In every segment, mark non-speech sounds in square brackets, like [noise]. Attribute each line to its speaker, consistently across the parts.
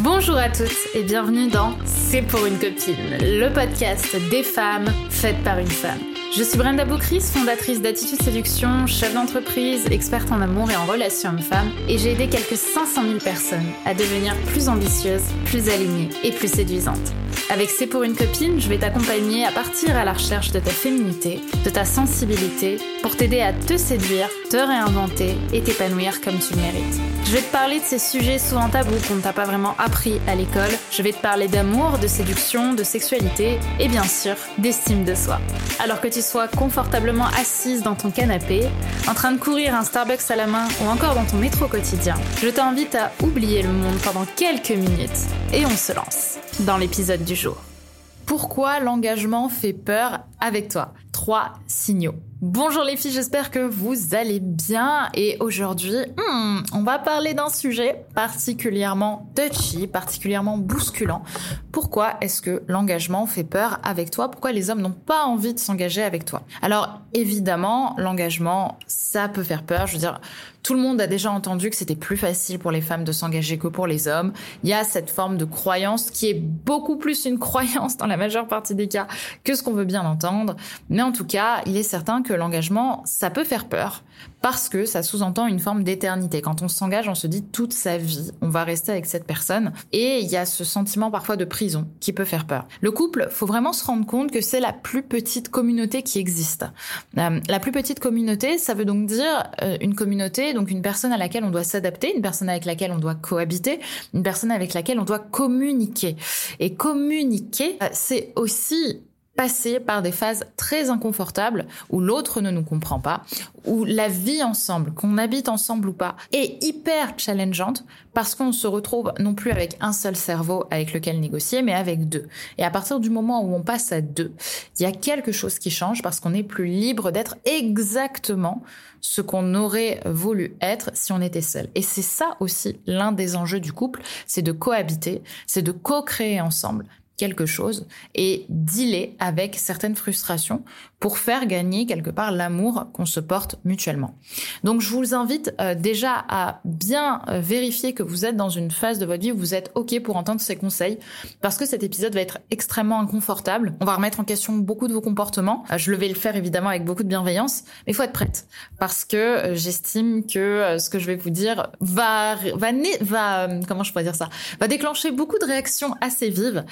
Speaker 1: Bonjour à toutes et bienvenue dans C'est pour une copine, le podcast des femmes faites par une femme. Je suis Brenda Boucris, fondatrice d'Attitude Séduction, chef d'entreprise, experte en amour et en relations hommes-femmes, et j'ai aidé quelques 500 000 personnes à devenir plus ambitieuses, plus alignées et plus séduisantes. Avec C'est pour une copine, je vais t'accompagner à partir à la recherche de ta féminité, de ta sensibilité, pour t'aider à te séduire, te réinventer et t'épanouir comme tu le mérites. Je vais te parler de ces sujets souvent tabous qu'on ne t'a pas vraiment appris à l'école. Je vais te parler d'amour, de séduction, de sexualité et bien sûr d'estime de soi. Alors que tu sois confortablement assise dans ton canapé, en train de courir un Starbucks à la main ou encore dans ton métro quotidien, je t'invite à oublier le monde pendant quelques minutes et on se lance dans l'épisode du jour. Pourquoi l'engagement fait peur avec toi Trois signaux. Bonjour les filles, j'espère que vous allez bien et aujourd'hui, hmm, on va parler d'un sujet particulièrement touchy, particulièrement bousculant. Pourquoi est-ce que l'engagement fait peur avec toi? Pourquoi les hommes n'ont pas envie de s'engager avec toi? Alors évidemment, l'engagement, ça peut faire peur. Je veux dire, tout le monde a déjà entendu que c'était plus facile pour les femmes de s'engager que pour les hommes. Il y a cette forme de croyance qui est beaucoup plus une [laughs] croyance dans la majeure partie des cas que ce qu'on veut bien entendre. Mais en tout cas, il est certain que l'engagement, ça peut faire peur parce que ça sous-entend une forme d'éternité. Quand on s'engage, on se dit toute sa vie, on va rester avec cette personne. Et il y a ce sentiment parfois de prison qui peut faire peur. Le couple, faut vraiment se rendre compte que c'est la plus petite communauté qui existe. Euh, la plus petite communauté, ça veut donc dire euh, une communauté donc une personne à laquelle on doit s'adapter, une personne avec laquelle on doit cohabiter, une personne avec laquelle on doit communiquer. Et communiquer, euh, c'est aussi passer par des phases très inconfortables où l'autre ne nous comprend pas, où la vie ensemble, qu'on habite ensemble ou pas, est hyper challengeante parce qu'on se retrouve non plus avec un seul cerveau avec lequel négocier, mais avec deux. Et à partir du moment où on passe à deux, il y a quelque chose qui change parce qu'on est plus libre d'être exactement ce qu'on aurait voulu être si on était seul. Et c'est ça aussi l'un des enjeux du couple, c'est de cohabiter, c'est de co-créer ensemble quelque chose et dealer avec certaines frustrations pour faire gagner quelque part l'amour qu'on se porte mutuellement. Donc je vous invite euh, déjà à bien euh, vérifier que vous êtes dans une phase de votre vie où vous êtes OK pour entendre ces conseils parce que cet épisode va être extrêmement inconfortable. On va remettre en question beaucoup de vos comportements. Euh, je le vais le faire évidemment avec beaucoup de bienveillance, mais il faut être prête parce que j'estime que ce que je vais vous dire va va va comment je pourrais dire ça va déclencher beaucoup de réactions assez vives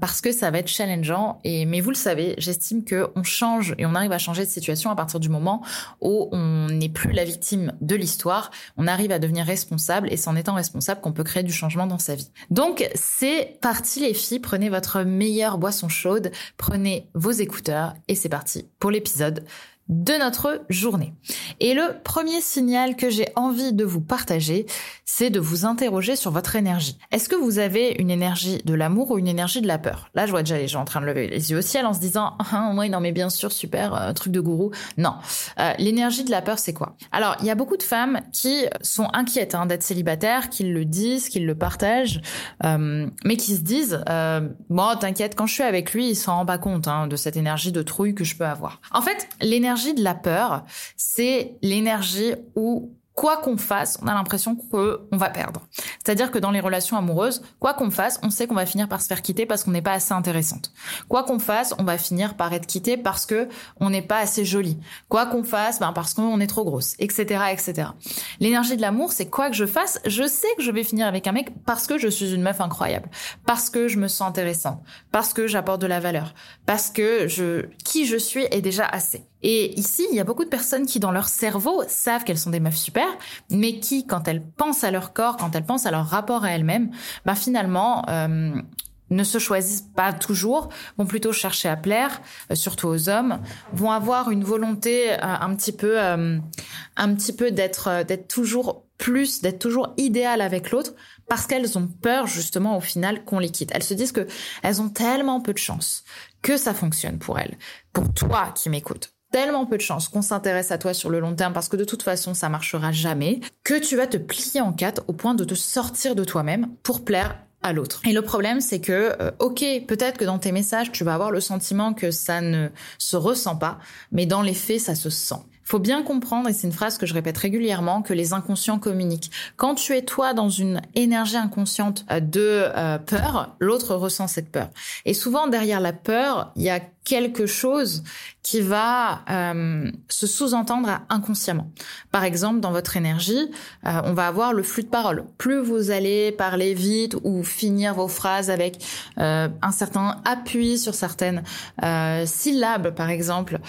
Speaker 1: parce que ça va être challengeant. Et mais vous le savez, j'estime que on change et on arrive à changer de situation à partir du moment où on n'est plus la victime de l'histoire, on arrive à devenir responsable et c'est en étant responsable qu'on peut créer du changement dans sa vie. Donc c'est parti les filles, prenez votre meilleure boisson chaude, prenez vos écouteurs et c'est parti pour l'épisode de notre journée. Et le premier signal que j'ai envie de vous partager, c'est de vous interroger sur votre énergie. Est-ce que vous avez une énergie de l'amour ou une énergie de la peur? Là, je vois déjà les gens en train de lever les yeux au ciel en se disant [laughs] ah ouais non mais bien sûr super euh, truc de gourou. Non, euh, l'énergie de la peur c'est quoi? Alors il y a beaucoup de femmes qui sont inquiètes hein, d'être célibataires, qui le disent, qui le partagent, euh, mais qui se disent bon t'inquiète quand je suis avec lui il s'en rend pas compte hein, de cette énergie de trouille que je peux avoir. En fait l'énergie l'énergie de la peur, c'est l'énergie où quoi qu'on fasse, on a l'impression qu'on va perdre. C'est-à-dire que dans les relations amoureuses, quoi qu'on fasse, on sait qu'on va finir par se faire quitter parce qu'on n'est pas assez intéressante. Quoi qu'on fasse, on va finir par être quitté parce que on n'est pas assez jolie. Quoi qu'on fasse, ben parce qu'on est trop grosse, etc., etc. L'énergie de l'amour, c'est quoi que je fasse, je sais que je vais finir avec un mec parce que je suis une meuf incroyable, parce que je me sens intéressante, parce que j'apporte de la valeur, parce que je, qui je suis est déjà assez. Et ici, il y a beaucoup de personnes qui, dans leur cerveau, savent qu'elles sont des meufs super, mais qui, quand elles pensent à leur corps, quand elles pensent à leur rapport à elles-mêmes, bah finalement, euh, ne se choisissent pas toujours, vont plutôt chercher à plaire, euh, surtout aux hommes, vont avoir une volonté euh, un petit peu, un petit peu d'être, d'être toujours plus, d'être toujours idéal avec l'autre, parce qu'elles ont peur justement au final qu'on les quitte. Elles se disent que elles ont tellement peu de chance que ça fonctionne pour elles. Pour toi qui m'écoutes, tellement peu de chances qu'on s'intéresse à toi sur le long terme parce que de toute façon ça marchera jamais, que tu vas te plier en quatre au point de te sortir de toi-même pour plaire à l'autre. Et le problème, c'est que, euh, ok, peut-être que dans tes messages, tu vas avoir le sentiment que ça ne se ressent pas, mais dans les faits, ça se sent. Faut bien comprendre, et c'est une phrase que je répète régulièrement, que les inconscients communiquent. Quand tu es toi dans une énergie inconsciente euh, de euh, peur, l'autre ressent cette peur. Et souvent derrière la peur, il y a quelque chose qui va euh, se sous-entendre inconsciemment. Par exemple, dans votre énergie, euh, on va avoir le flux de parole. Plus vous allez parler vite ou finir vos phrases avec euh, un certain appui sur certaines syllabes, par exemple,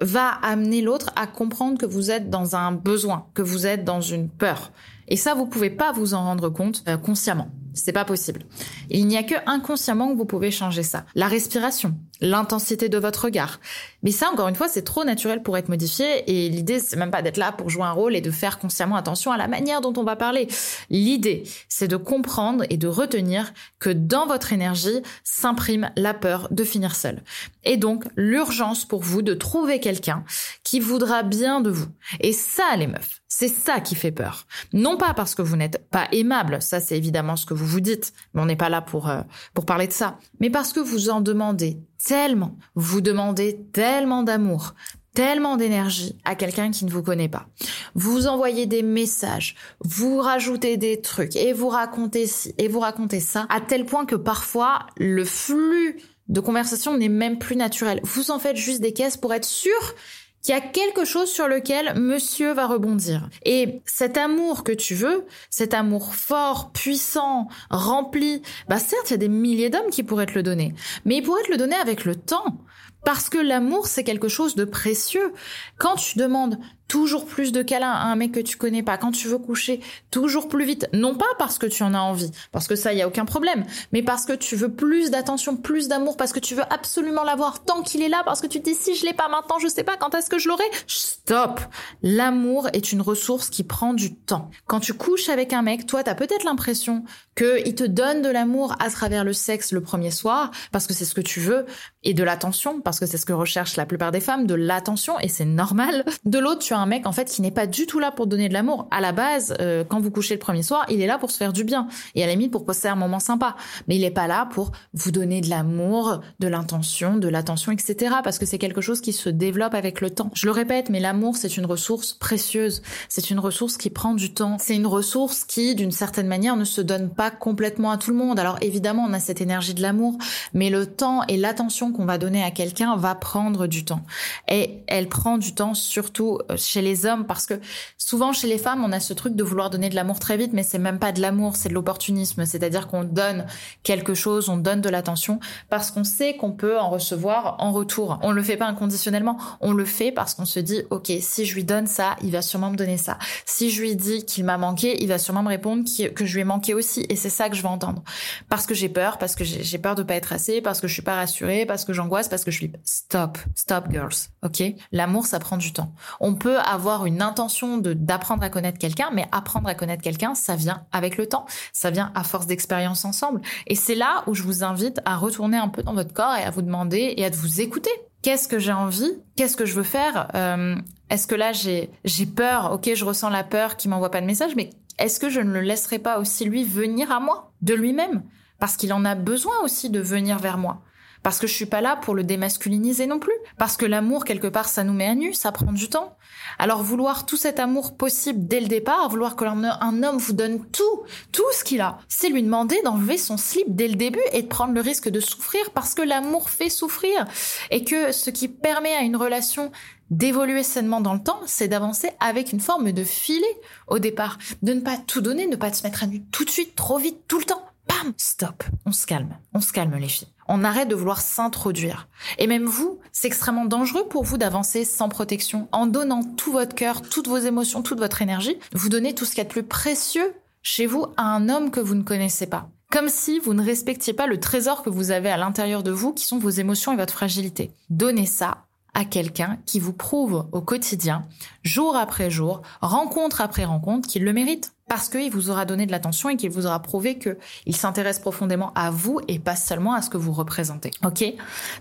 Speaker 1: va amener l'autre à comprendre que vous êtes dans un besoin, que vous êtes dans une peur. Et ça, vous pouvez pas vous en rendre compte consciemment. C'est pas possible. Il n'y a que inconsciemment que vous pouvez changer ça. La respiration, l'intensité de votre regard. Mais ça, encore une fois, c'est trop naturel pour être modifié et l'idée, c'est même pas d'être là pour jouer un rôle et de faire consciemment attention à la manière dont on va parler. L'idée, c'est de comprendre et de retenir que dans votre énergie s'imprime la peur de finir seul. Et donc, l'urgence pour vous de trouver quelqu'un qui voudra bien de vous. Et ça, les meufs, c'est ça qui fait peur. Non pas parce que vous n'êtes pas aimable, ça c'est évidemment ce que vous vous dites, mais on n'est pas là pour euh, pour parler de ça, mais parce que vous en demandez tellement, vous demandez tellement d'amour, tellement d'énergie à quelqu'un qui ne vous connaît pas. Vous envoyez des messages, vous rajoutez des trucs et vous racontez ci et vous racontez ça à tel point que parfois le flux de conversation n'est même plus naturel. Vous en faites juste des caisses pour être sûr qu'il y a quelque chose sur lequel monsieur va rebondir. Et cet amour que tu veux, cet amour fort, puissant, rempli, bah certes, il y a des milliers d'hommes qui pourraient te le donner, mais ils pourraient te le donner avec le temps. Parce que l'amour, c'est quelque chose de précieux. Quand tu demandes toujours plus de câlins à un mec que tu connais pas, quand tu veux coucher toujours plus vite, non pas parce que tu en as envie, parce que ça, il y a aucun problème, mais parce que tu veux plus d'attention, plus d'amour, parce que tu veux absolument l'avoir tant qu'il est là, parce que tu te dis si je l'ai pas maintenant, je sais pas quand est-ce que je l'aurai. Stop! L'amour est une ressource qui prend du temps. Quand tu couches avec un mec, toi, t'as peut-être l'impression qu'il te donne de l'amour à travers le sexe le premier soir, parce que c'est ce que tu veux, et de l'attention, que c'est ce que recherchent la plupart des femmes, de l'attention, et c'est normal. De l'autre, tu as un mec en fait qui n'est pas du tout là pour donner de l'amour. À la base, euh, quand vous couchez le premier soir, il est là pour se faire du bien et à la limite pour passer un moment sympa. Mais il n'est pas là pour vous donner de l'amour, de l'intention, de l'attention, etc. Parce que c'est quelque chose qui se développe avec le temps. Je le répète, mais l'amour c'est une ressource précieuse. C'est une ressource qui prend du temps. C'est une ressource qui, d'une certaine manière, ne se donne pas complètement à tout le monde. Alors évidemment, on a cette énergie de l'amour, mais le temps et l'attention qu'on va donner à quelqu'un va prendre du temps. Et elle prend du temps surtout euh, chez les hommes parce que souvent chez les femmes, on a ce truc de vouloir donner de l'amour très vite, mais c'est même pas de l'amour, c'est de l'opportunisme. C'est-à-dire qu'on donne quelque chose, on donne de l'attention parce qu'on sait qu'on peut en recevoir en retour. On le fait pas inconditionnellement, on le fait parce qu'on se dit, ok, si je lui donne ça, il va sûrement me donner ça. Si je lui dis qu'il m'a manqué, il va sûrement me répondre que je lui ai manqué aussi. Et c'est ça que je vais entendre. Parce que j'ai peur, parce que j'ai peur de pas être assez, parce que je suis pas rassurée, parce que j'angoisse, parce que je suis... Stop, stop girls, ok? L'amour, ça prend du temps. On peut avoir une intention de d'apprendre à connaître quelqu'un, mais apprendre à connaître quelqu'un, ça vient avec le temps, ça vient à force d'expérience ensemble. Et c'est là où je vous invite à retourner un peu dans votre corps et à vous demander et à vous écouter. Qu'est-ce que j'ai envie? Qu'est-ce que je veux faire? Euh, Est-ce que là j'ai j'ai peur? Ok, je ressens la peur qui m'envoie pas de message, mais est-ce que je ne le laisserai pas aussi lui venir à moi de lui-même? Parce qu'il en a besoin aussi de venir vers moi parce que je suis pas là pour le démasculiniser non plus. Parce que l'amour, quelque part, ça nous met à nu, ça prend du temps. Alors vouloir tout cet amour possible dès le départ, vouloir que un homme vous donne tout, tout ce qu'il a, c'est lui demander d'enlever son slip dès le début et de prendre le risque de souffrir parce que l'amour fait souffrir. Et que ce qui permet à une relation d'évoluer sainement dans le temps, c'est d'avancer avec une forme de filet au départ. De ne pas tout donner, ne pas se mettre à nu tout de suite, trop vite, tout le temps. Bam, stop. On se calme. On se calme les filles. On arrête de vouloir s'introduire. Et même vous, c'est extrêmement dangereux pour vous d'avancer sans protection. En donnant tout votre cœur, toutes vos émotions, toute votre énergie, vous donnez tout ce qu'il y a de plus précieux chez vous à un homme que vous ne connaissez pas. Comme si vous ne respectiez pas le trésor que vous avez à l'intérieur de vous, qui sont vos émotions et votre fragilité. Donnez ça à quelqu'un qui vous prouve au quotidien, jour après jour, rencontre après rencontre, qu'il le mérite parce qu'il vous aura donné de l'attention et qu'il vous aura prouvé qu'il s'intéresse profondément à vous et pas seulement à ce que vous représentez. Ok?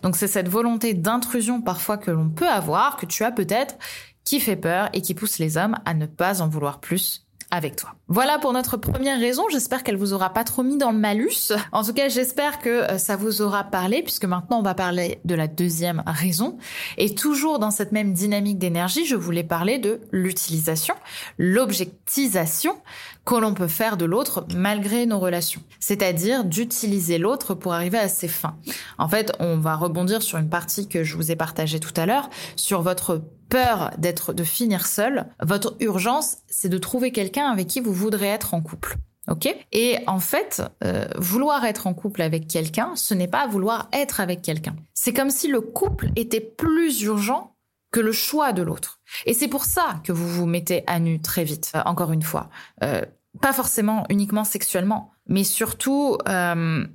Speaker 1: Donc c'est cette volonté d'intrusion parfois que l'on peut avoir, que tu as peut-être, qui fait peur et qui pousse les hommes à ne pas en vouloir plus avec toi. Voilà pour notre première raison. J'espère qu'elle vous aura pas trop mis dans le malus. En tout cas, j'espère que euh, ça vous aura parlé puisque maintenant on va parler de la deuxième raison. Et toujours dans cette même dynamique d'énergie, je voulais parler de l'utilisation, l'objectisation que l'on peut faire de l'autre malgré nos relations. C'est-à-dire d'utiliser l'autre pour arriver à ses fins. En fait, on va rebondir sur une partie que je vous ai partagée tout à l'heure, sur votre peur d'être, de finir seul. Votre urgence, c'est de trouver quelqu'un avec qui vous voudrez être en couple. Ok? Et en fait, euh, vouloir être en couple avec quelqu'un, ce n'est pas vouloir être avec quelqu'un. C'est comme si le couple était plus urgent que le choix de l'autre. Et c'est pour ça que vous vous mettez à nu très vite, euh, encore une fois. Euh, pas forcément uniquement sexuellement, mais surtout euh,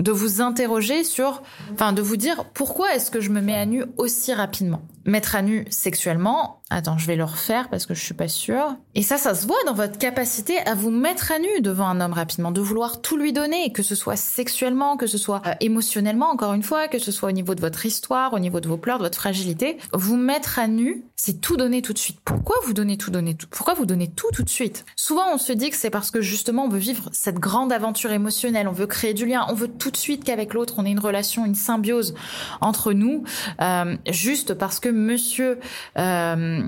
Speaker 1: de vous interroger sur, enfin de vous dire pourquoi est-ce que je me mets à nu aussi rapidement. Mettre à nu sexuellement, Attends, je vais le refaire parce que je suis pas sûre. Et ça, ça se voit dans votre capacité à vous mettre à nu devant un homme rapidement, de vouloir tout lui donner, que ce soit sexuellement, que ce soit euh, émotionnellement, encore une fois, que ce soit au niveau de votre histoire, au niveau de vos pleurs, de votre fragilité. Vous mettre à nu, c'est tout donner tout de suite. Pourquoi vous donnez tout donner tout Pourquoi vous tout tout de suite? Souvent, on se dit que c'est parce que justement, on veut vivre cette grande aventure émotionnelle, on veut créer du lien, on veut tout de suite qu'avec l'autre, on ait une relation, une symbiose entre nous, euh, juste parce que Monsieur euh,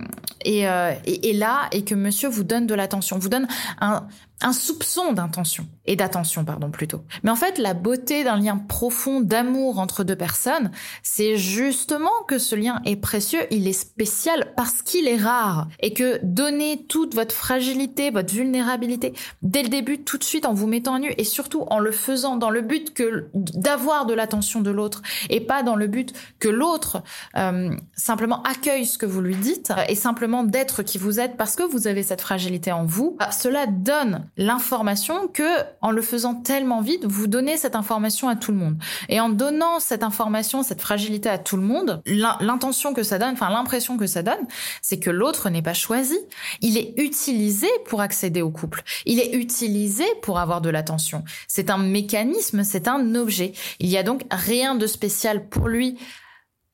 Speaker 1: euh, et, et, là et que monsieur vous donne de l'attention, vous donne un, un soupçon d'intention et d'attention pardon plutôt. Mais en fait, la beauté d'un lien profond d'amour entre deux personnes, c'est justement que ce lien est précieux, il est spécial parce qu'il est rare et que donner toute votre fragilité, votre vulnérabilité dès le début tout de suite en vous mettant à nu et surtout en le faisant dans le but que d'avoir de l'attention de l'autre et pas dans le but que l'autre euh, simplement accueille ce que vous lui dites et simplement d'être qui vous êtes parce que vous avez cette fragilité en vous, bah, cela donne l'information que, en le faisant tellement vite, vous donnez cette information à tout le monde. Et en donnant cette information, cette fragilité à tout le monde, l'intention que ça donne, enfin l'impression que ça donne, c'est que l'autre n'est pas choisi. Il est utilisé pour accéder au couple. Il est utilisé pour avoir de l'attention. C'est un mécanisme, c'est un objet. Il y a donc rien de spécial pour lui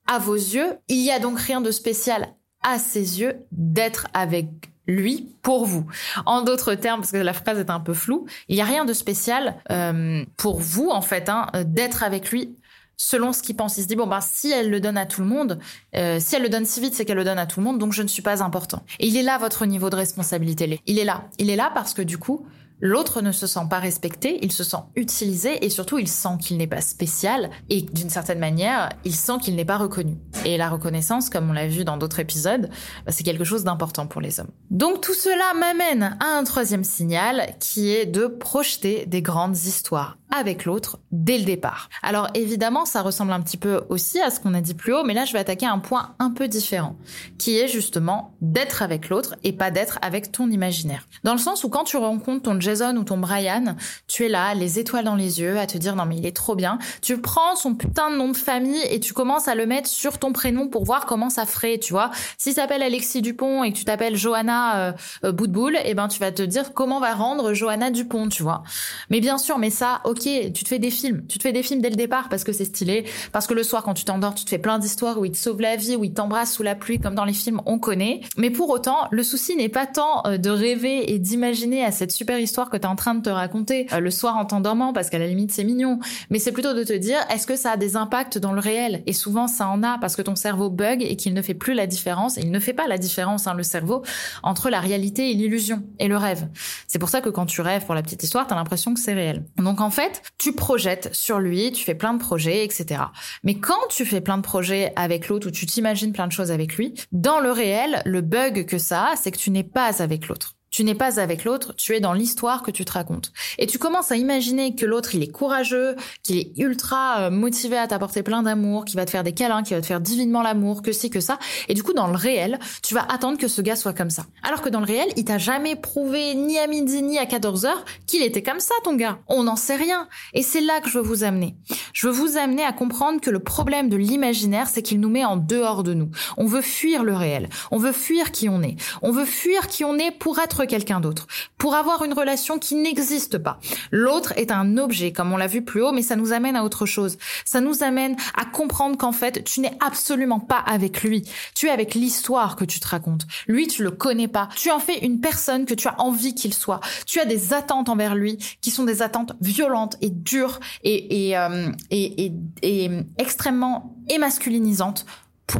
Speaker 1: à vos yeux. Il y a donc rien de spécial à ses yeux d'être avec lui pour vous. En d'autres termes, parce que la phrase est un peu floue, il n'y a rien de spécial euh, pour vous en fait hein, d'être avec lui selon ce qu'il pense. Il se dit bon bah si elle le donne à tout le monde, euh, si elle le donne si vite, c'est qu'elle le donne à tout le monde, donc je ne suis pas important. Et il est là votre niveau de responsabilité. Il est là. Il est là parce que du coup, L'autre ne se sent pas respecté, il se sent utilisé et surtout il sent qu'il n'est pas spécial et d'une certaine manière, il sent qu'il n'est pas reconnu. Et la reconnaissance, comme on l'a vu dans d'autres épisodes, bah, c'est quelque chose d'important pour les hommes. Donc tout cela m'amène à un troisième signal qui est de projeter des grandes histoires avec l'autre dès le départ. Alors évidemment, ça ressemble un petit peu aussi à ce qu'on a dit plus haut, mais là je vais attaquer un point un peu différent, qui est justement d'être avec l'autre et pas d'être avec ton imaginaire. Dans le sens où quand tu rencontres ton Jason ou ton Brian, tu es là, les étoiles dans les yeux, à te dire non mais il est trop bien. Tu prends son putain de nom de famille et tu commences à le mettre sur ton prénom pour voir comment ça ferait, tu vois. S'il s'appelle Alexis Dupont et que tu t'appelles Johanna euh, euh, Boutboul, et eh ben tu vas te dire comment va rendre Johanna Dupont, tu vois. Mais bien sûr, mais ça, ok, tu te fais des films, tu te fais des films dès le départ parce que c'est stylé, parce que le soir quand tu t'endors, tu te fais plein d'histoires où il te sauve la vie, où il t'embrasse sous la pluie comme dans les films, on connaît. Mais pour autant, le souci n'est pas tant euh, de rêver et d'imaginer à cette super histoire que tu es en train de te raconter euh, le soir en t'endormant parce qu'à la limite c'est mignon, mais c'est plutôt de te dire est-ce que ça a des impacts dans le réel? Et souvent ça en a parce que ton cerveau bug et qu'il ne fait plus la différence, et il ne fait pas la différence hein, le cerveau entre la réalité et l'illusion et le rêve. C'est pour ça que quand tu rêves pour la petite histoire, tu as l'impression que c'est réel. Donc en fait, tu projettes sur lui, tu fais plein de projets, etc. Mais quand tu fais plein de projets avec l'autre ou tu t'imagines plein de choses avec lui, dans le réel, le bug que ça a, c'est que tu n'es pas avec l'autre. Tu n'es pas avec l'autre, tu es dans l'histoire que tu te racontes. Et tu commences à imaginer que l'autre, il est courageux, qu'il est ultra euh, motivé à t'apporter plein d'amour, qu'il va te faire des câlins, qu'il va te faire divinement l'amour, que si, que ça. Et du coup, dans le réel, tu vas attendre que ce gars soit comme ça. Alors que dans le réel, il t'a jamais prouvé, ni à midi, ni à 14 heures, qu'il était comme ça, ton gars. On n'en sait rien. Et c'est là que je veux vous amener. Je veux vous amener à comprendre que le problème de l'imaginaire, c'est qu'il nous met en dehors de nous. On veut fuir le réel. On veut fuir qui on est. On veut fuir qui on est pour être quelqu'un d'autre, pour avoir une relation qui n'existe pas. L'autre est un objet, comme on l'a vu plus haut, mais ça nous amène à autre chose. Ça nous amène à comprendre qu'en fait, tu n'es absolument pas avec lui. Tu es avec l'histoire que tu te racontes. Lui, tu le connais pas. Tu en fais une personne que tu as envie qu'il soit. Tu as des attentes envers lui qui sont des attentes violentes et dures et, et, euh, et, et, et extrêmement émasculinisantes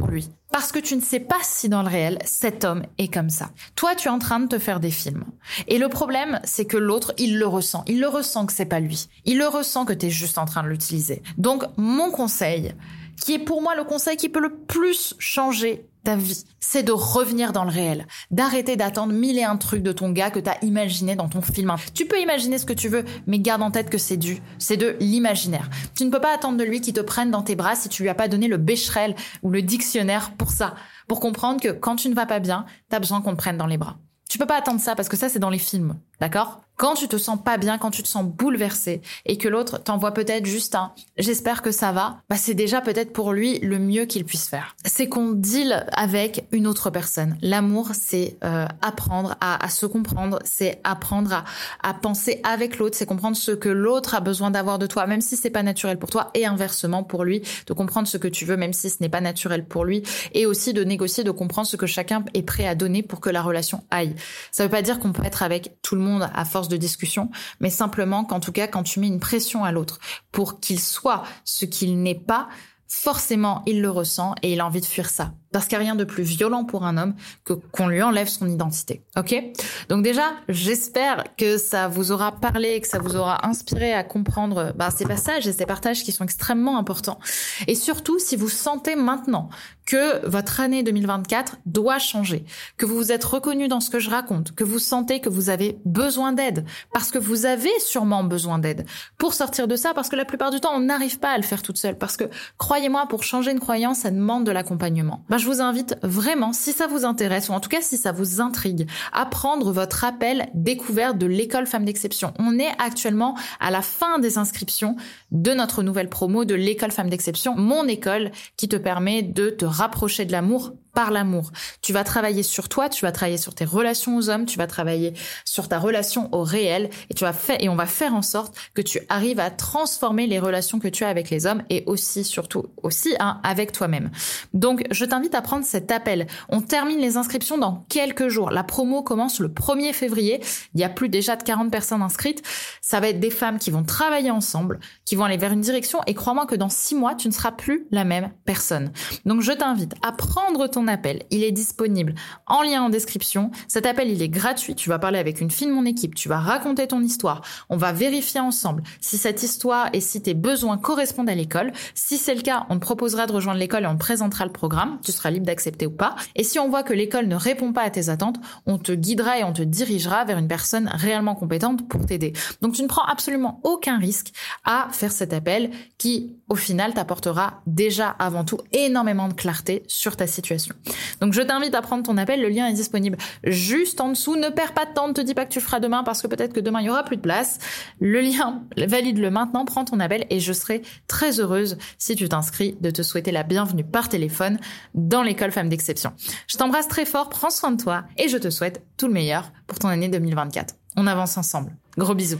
Speaker 1: lui. Parce que tu ne sais pas si dans le réel, cet homme est comme ça. Toi, tu es en train de te faire des films. Et le problème, c'est que l'autre, il le ressent. Il le ressent que c'est pas lui. Il le ressent que tu es juste en train de l'utiliser. Donc, mon conseil, qui est pour moi le conseil qui peut le plus changer ta vie, c'est de revenir dans le réel, d'arrêter d'attendre mille et un trucs de ton gars que t'as imaginé dans ton film. Tu peux imaginer ce que tu veux, mais garde en tête que c'est du, c'est de l'imaginaire. Tu ne peux pas attendre de lui qu'il te prenne dans tes bras si tu lui as pas donné le bécherel ou le dictionnaire pour ça, pour comprendre que quand tu ne vas pas bien, t'as besoin qu'on te prenne dans les bras. Tu peux pas attendre ça parce que ça c'est dans les films, d'accord? Quand tu te sens pas bien, quand tu te sens bouleversé et que l'autre t'envoie peut-être juste un j'espère que ça va, bah c'est déjà peut-être pour lui le mieux qu'il puisse faire. C'est qu'on deal avec une autre personne. L'amour, c'est euh, apprendre à, se comprendre, c'est apprendre à, à penser avec l'autre, c'est comprendre ce que l'autre a besoin d'avoir de toi, même si c'est pas naturel pour toi, et inversement pour lui, de comprendre ce que tu veux, même si ce n'est pas naturel pour lui, et aussi de négocier, de comprendre ce que chacun est prêt à donner pour que la relation aille. Ça veut pas dire qu'on peut être avec tout le monde à force de discussion, mais simplement qu'en tout cas, quand tu mets une pression à l'autre pour qu'il soit ce qu'il n'est pas, forcément, il le ressent et il a envie de fuir ça. Parce qu'il n'y a rien de plus violent pour un homme que qu'on lui enlève son identité. Ok? Donc déjà, j'espère que ça vous aura parlé, que ça vous aura inspiré à comprendre bah, ces passages et ces partages qui sont extrêmement importants. Et surtout, si vous sentez maintenant que votre année 2024 doit changer, que vous vous êtes reconnu dans ce que je raconte, que vous sentez que vous avez besoin d'aide, parce que vous avez sûrement besoin d'aide pour sortir de ça, parce que la plupart du temps, on n'arrive pas à le faire toute seule, parce que croyez-moi, pour changer une croyance, ça demande de l'accompagnement. Ben, je vous invite vraiment, si ça vous intéresse, ou en tout cas si ça vous intrigue, à prendre votre appel découverte de l'école Femmes d'Exception. On est actuellement à la fin des inscriptions de notre nouvelle promo de l'école Femmes d'Exception, mon école qui te permet de te rapprocher de l'amour par l'amour. Tu vas travailler sur toi, tu vas travailler sur tes relations aux hommes, tu vas travailler sur ta relation au réel et tu vas faire et on va faire en sorte que tu arrives à transformer les relations que tu as avec les hommes et aussi surtout aussi hein, avec toi-même. Donc je t'invite à prendre cet appel. On termine les inscriptions dans quelques jours. La promo commence le 1er février. Il y a plus déjà de 40 personnes inscrites. Ça va être des femmes qui vont travailler ensemble, qui vont aller vers une direction et crois-moi que dans six mois, tu ne seras plus la même personne. Donc je t'invite à prendre ton appel. Il est disponible en lien en description. Cet appel, il est gratuit. Tu vas parler avec une fille de mon équipe. Tu vas raconter ton histoire. On va vérifier ensemble si cette histoire et si tes besoins correspondent à l'école. Si c'est le cas, on te proposera de rejoindre l'école et on te présentera le programme. Tu seras libre d'accepter ou pas. Et si on voit que l'école ne répond pas à tes attentes, on te guidera et on te dirigera vers une personne réellement compétente pour t'aider. Donc tu ne prends absolument aucun risque à faire cet appel qui, au final, t'apportera déjà avant tout énormément de clarté sur ta situation. Donc je t'invite à prendre ton appel, le lien est disponible juste en dessous. Ne perds pas de temps, ne te dis pas que tu feras demain parce que peut-être que demain il y aura plus de place. Le lien, valide-le maintenant, prends ton appel et je serai très heureuse si tu t'inscris de te souhaiter la bienvenue par téléphone dans l'école Femmes d'Exception. Je t'embrasse très fort, prends soin de toi et je te souhaite tout le meilleur pour ton année 2024. On avance ensemble. Gros bisous.